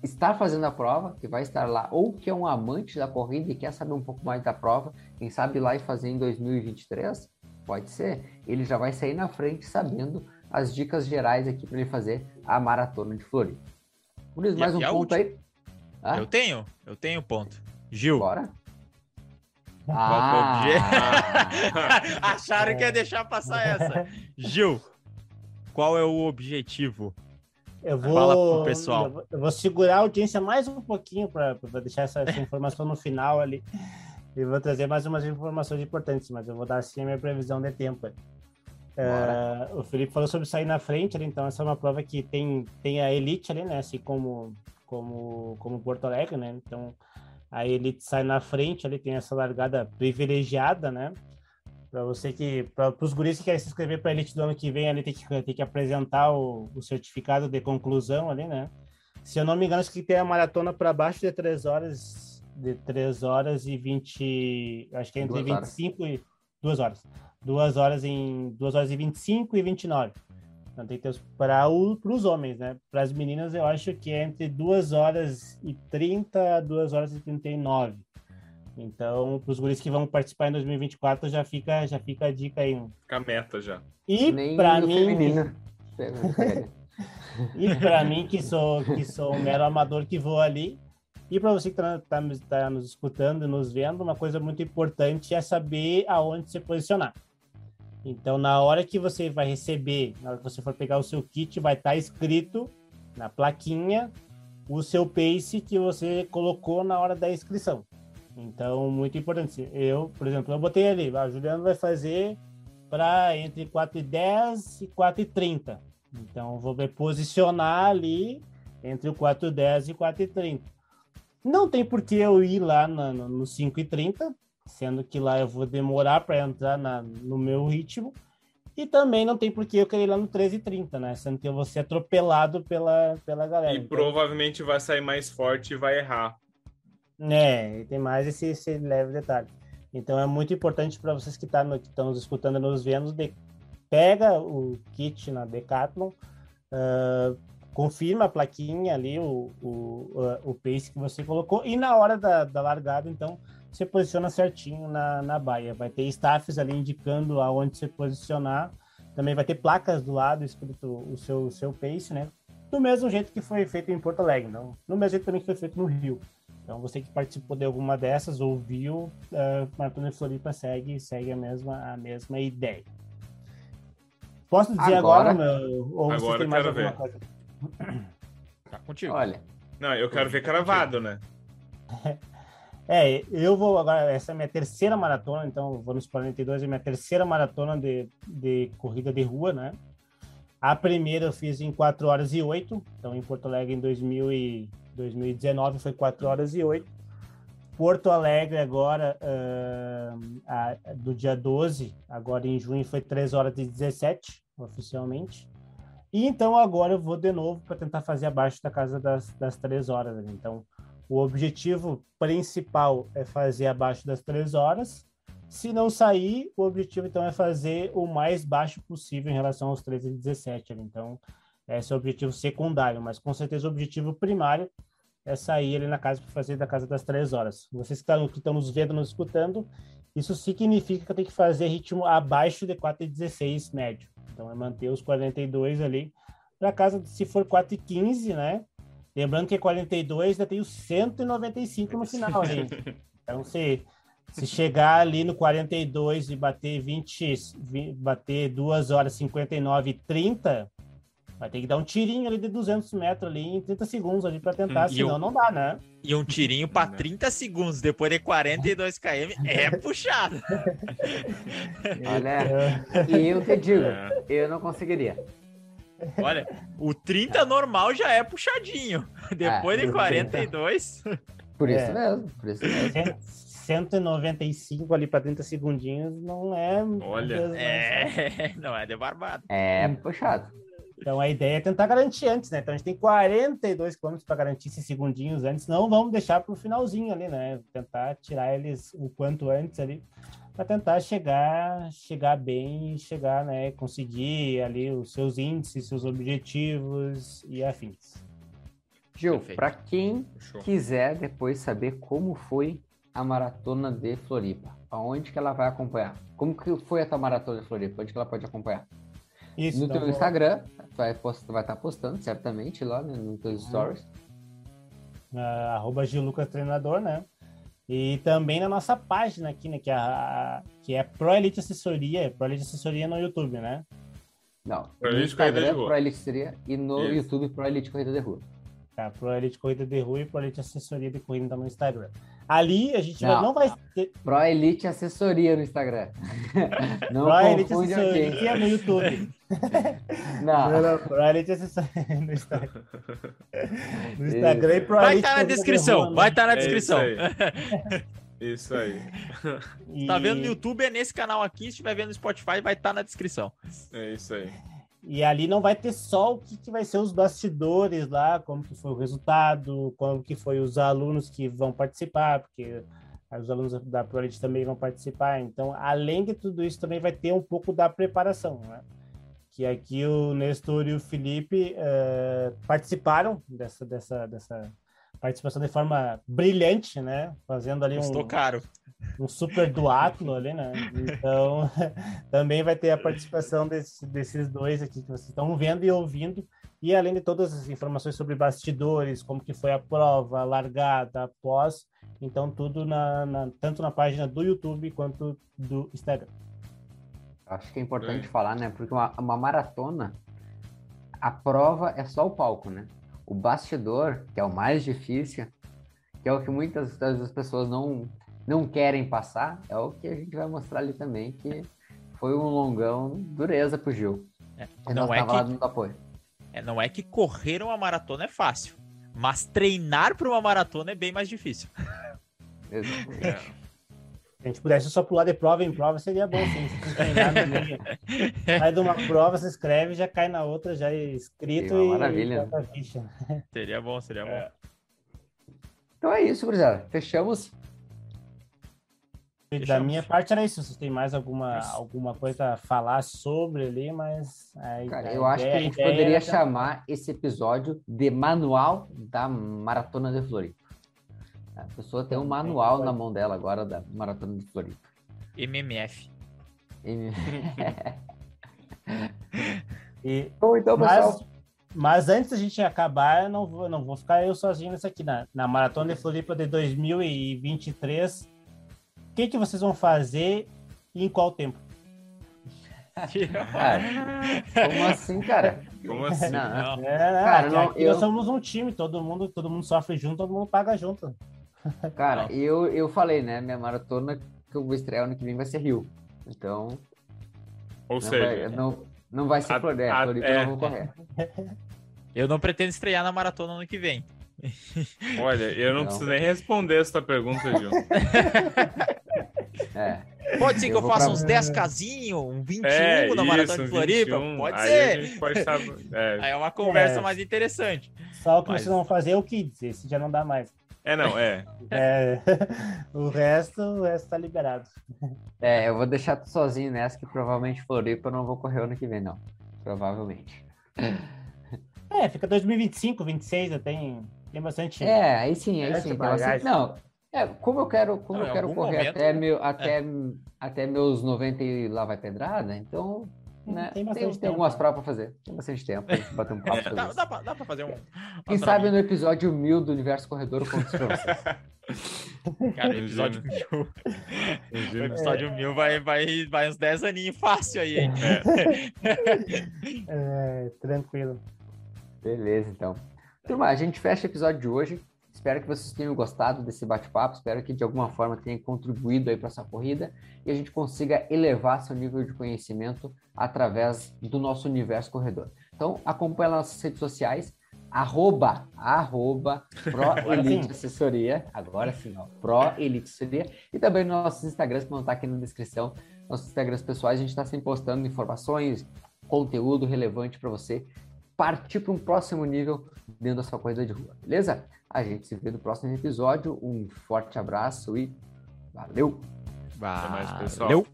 estar fazendo a prova, que vai estar lá, ou que é um amante da corrida e quer saber um pouco mais da prova, quem sabe lá e fazer em 2023? Pode ser. Ele já vai sair na frente sabendo as dicas gerais aqui para ele fazer a maratona de Floripa. Luiz, mais um a ponto aí? Ah, Eu tenho, eu tenho ponto. Gil, bora. Ah, acharam que ia deixar passar essa. Gil, qual é o objetivo? Eu vou, Fala pro pessoal. Eu vou, eu vou segurar a audiência mais um pouquinho para deixar essa, essa informação no final ali. E vou trazer mais umas informações importantes, mas eu vou dar assim a minha previsão de tempo. É, o Felipe falou sobre sair na frente, ali, então essa é uma prova que tem, tem a elite ali, né? Assim como, como, como Porto Alegre, né? Então a elite sai na frente, ali tem essa largada privilegiada, né? Para você que, para os guris que querem se inscrever para a elite do ano que vem, ali tem que, tem que apresentar o, o certificado de conclusão ali, né? Se eu não me engano, acho que tem a maratona para baixo de 3 horas, de 3 horas e 20, acho que é entre Duas horas. 25 e 2 horas. 2 horas em 2 horas e 25 e 29. Então tem que ter para os homens, né? Para as meninas eu acho que é entre 2 horas e 30 a 2 horas e 39. Então, para os guris que vão participar em 2024, já fica, já fica a dica aí. Fica a meta já. E para mim, feminino. e para mim que sou que sou um mero amador que vou ali, e para você que está tá, nos- tá nos escutando e nos vendo, uma coisa muito importante é saber aonde se posicionar. Então, na hora que você vai receber, na hora que você for pegar o seu kit, vai estar escrito na plaquinha o seu pace que você colocou na hora da inscrição. Então, muito importante. Eu, por exemplo, eu botei ali, a Juliana vai fazer para entre 4 e 10 e 4 e 30. Então, eu vou me posicionar ali entre o 4 e 10 e 4 e 30. Não tem por que eu ir lá no, no 5 e 30, sendo que lá eu vou demorar para entrar na- no meu ritmo. E também não tem por que eu querer ir lá no 13 e 30, né? Sendo que eu vou ser atropelado pela, pela galera. E Então, provavelmente vai sair mais forte e vai errar. É, e tem mais esse, esse leve detalhe. Então é muito importante para vocês que tá estão nos escutando e nos vendo, de, pega o kit na Decathlon, ah, confirma a plaquinha ali, o, o, ah, o pace que você colocou, e na hora da, da largada, então, você posiciona certinho na, na baia. Vai ter staffs ali indicando aonde se posicionar. Também vai ter placas do lado escrito o seu, o seu pace, né? Do mesmo jeito que foi feito em Porto Alegre, não? No mesmo jeito também que foi feito no Rio. Então, você que participou de alguma dessas, ouviu, uh, Maratona de Floripa segue, segue a, mesma, a mesma ideia. Posso dizer agora, Agora- meu, ou você Agora tem eu mais quero alguma ver. coisa? Tá contigo. Olha, Não, eu quero ver cravado, né? É, eu vou agora, essa é minha terceira maratona, então vou nos 42, é minha terceira maratona de, de corrida de rua, né? A primeira eu fiz em 4 horas e 8, então em Porto Alegre em 2000 e 2019 foi 4 horas e 8. Porto Alegre agora, ah, a- do dia 12, agora em junho foi 3 horas e 17, oficialmente. E então agora eu vou de novo para tentar fazer abaixo da casa das, das 3 horas. né? Então, o objetivo principal é fazer abaixo das três horas. Se não sair, o objetivo então é fazer o mais baixo possível em relação aos 13 e 17. ali. Então, esse é o objetivo secundário, mas com certeza o objetivo primário é sair ali na casa para fazer da casa das três horas. Vocês que estão, que estão nos vendo, nos escutando, Isso significa que eu tenho que fazer ritmo abaixo de 4,16 médio. Então é manter os 42 ali. Para casa, se for 4,15, né? Lembrando que 42 já tem os 195 no final ali. Então, se, se chegar ali no 42 e bater 20, 20 bater 2 horas 59 e 30, vai ter que dar um tirinho ali de 200 metros ali em 30 segundos ali para tentar, e senão um, não dá, né? E um tirinho para 30 segundos depois de 42 km é puxado. Olha, e eu te digo, é. eu não conseguiria. Olha, o 30 normal já é puxadinho. Depois é, de 42. Por isso é. mesmo, por isso mesmo. 195 ali para 30 segundinhos não é. Olha, é, não é de barbado. É puxado. Então a ideia é tentar garantir antes, né? Então a gente tem 42 quilômetros para garantir esses segundinhos antes. Não vamos deixar para o finalzinho ali, né? Tentar tirar eles o quanto antes ali para tentar chegar, chegar bem, chegar, né, conseguir ali os seus índices, seus objetivos e afins. Gil, para quem quiser depois saber como foi a maratona de Floripa, aonde que ela vai acompanhar? Como que foi a tua maratona de Floripa? Onde que ela pode acompanhar? Isso, no então teu vou... Instagram, vai, vai estar tá postando certamente lá né, nos teus stories. Uh, arroba Gil Lucas Treinador, né? E também na nossa página aqui, né? Que é, a, que é Pro Elite Assessoria. Pro Elite Assessoria no YouTube, né? Não. Pro no Instagram, Pro Elite Assessoria e no Isso. YouTube, Pro Elite Corrida de Rua. Tá, Pro Elite Corrida de Rua e Pro Elite Assessoria de Corrida no Instagram. Ali a gente não, não vai ter... Pro Elite Assessoria no Instagram. não Pro Elite Assessoria é no YouTube. não. não, não Pro Elite Assessoria no Instagram. No Instagram e Pro Vai estar tá na descrição, vai estar tá na descrição. Isso aí. E... Tá vendo no YouTube, é nesse canal aqui. Se estiver vendo no Spotify, vai estar tá na descrição. É isso aí. E ali não vai ter só o que, que vai ser os bastidores lá, como que foi o resultado, como que foi os alunos que vão participar, porque os alunos da Prioridade também vão participar. Então, além de tudo isso, também vai ter um pouco da preparação, né? Que aqui o Nestor e o Felipe uh, participaram dessa, dessa, dessa participação de forma brilhante, né? Fazendo ali Custou um... caro um super duátulo ali, né? Então, também vai ter a participação desse, desses dois aqui que vocês estão vendo e ouvindo. E além de todas as informações sobre bastidores, como que foi a prova, a largada, após, então tudo na, na, tanto na página do YouTube quanto do Instagram. Acho que é importante é. falar, né? Porque uma, uma maratona, a prova é só o palco, né? O bastidor, que é o mais difícil, que é o que muitas das pessoas não não querem passar, é o que a gente vai mostrar ali também, que foi um longão dureza pro Gil. É, não, é que, apoio. É, não é que correr uma maratona é fácil, mas treinar para uma maratona é bem mais difícil. É. Se a gente pudesse só pular de prova em prova, seria bom, sim. Se. Sai de uma prova, se inscreve, já cai na outra, já é escrito e. Maravilha. E seria bom, seria bom. É. Então é isso, gurizada. Fechamos da minha parte era isso. Vocês têm mais alguma, alguma coisa a falar sobre ali, mas. A, Cara, a eu ideia, acho que a gente poderia chamar esse episódio de Manual da Maratona de Floripa. A pessoa tem um manual na mão dela agora da Maratona de Floripa. MMF. e, Bom, então, pessoal. Mas, mas antes da gente acabar, eu não vou, não vou ficar eu sozinho nessa aqui. Na, na Maratona de Floripa de 2023 o que, que vocês vão fazer e em qual tempo? como assim, cara? Como assim? Não, não. É, cara, não, aqui eu... nós somos um time, todo mundo, todo mundo sofre junto, todo mundo paga junto. Cara, eu, eu falei, né? Minha maratona que eu vou estrear ano que vem vai ser Rio. Então. Ou não seja, vai, não, não vai ser Floresta, Floripa é. eu não vou correr. Eu não pretendo estrear na maratona ano que vem. Olha, eu não, não. preciso nem responder essa pergunta, Gil. É. Pode ser que eu, eu faça pra... uns 10 casinhos, um 21 é, na Maratona de Floripa? 21. Pode aí ser. Pode é. Aí é uma conversa é. mais interessante. Só o que Mas... vocês vão fazer é o Kids, esse já não dá mais. É, não, é. é. o resto, o resto tá liberado. É, eu vou deixar tu sozinho nessa, que provavelmente Floripa eu não vou correr ano que vem, não. Provavelmente. É, fica 2025, 26, eu tenho, tem bastante. É, aí sim, aí sim. Então, assim, não, É, como eu quero, como Não, eu quero correr momento, até, meu, é. até, é. até meus 90 e lá vai pedrada, então né? Tem, tem, tem algumas provas para fazer. Tem bastante tempo pra gente bater um papo. É, dá, dá, pra, dá pra fazer um. Quem sabe no episódio 1000 do Universo Corredor eu conto isso pra vocês. Cara, o episódio mil. O episódio é. mil vai, vai, vai uns 10 aninhos fácil aí, hein? É. é, tranquilo. Beleza, então. Turma, a gente fecha o episódio de hoje. Espero que vocês tenham gostado desse bate-papo, espero que de alguma forma tenha contribuído aí para essa corrida e a gente consiga elevar seu nível de conhecimento através do nosso universo corredor. Então, acompanhe nossas redes sociais, arroba, arroba, ProElite Assessoria, agora sim, ó, ProElite Assessoria, e também nos nossos Instagrams, que vão estar aqui na descrição, nossos Instagrams pessoais, a gente está sempre postando informações, conteúdo relevante para você partir para um próximo nível dentro da sua corrida de rua, beleza? A gente se vê no próximo episódio. Um forte abraço e valeu! Valeu!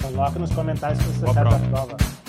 Coloca nos comentários se você sabe a prova.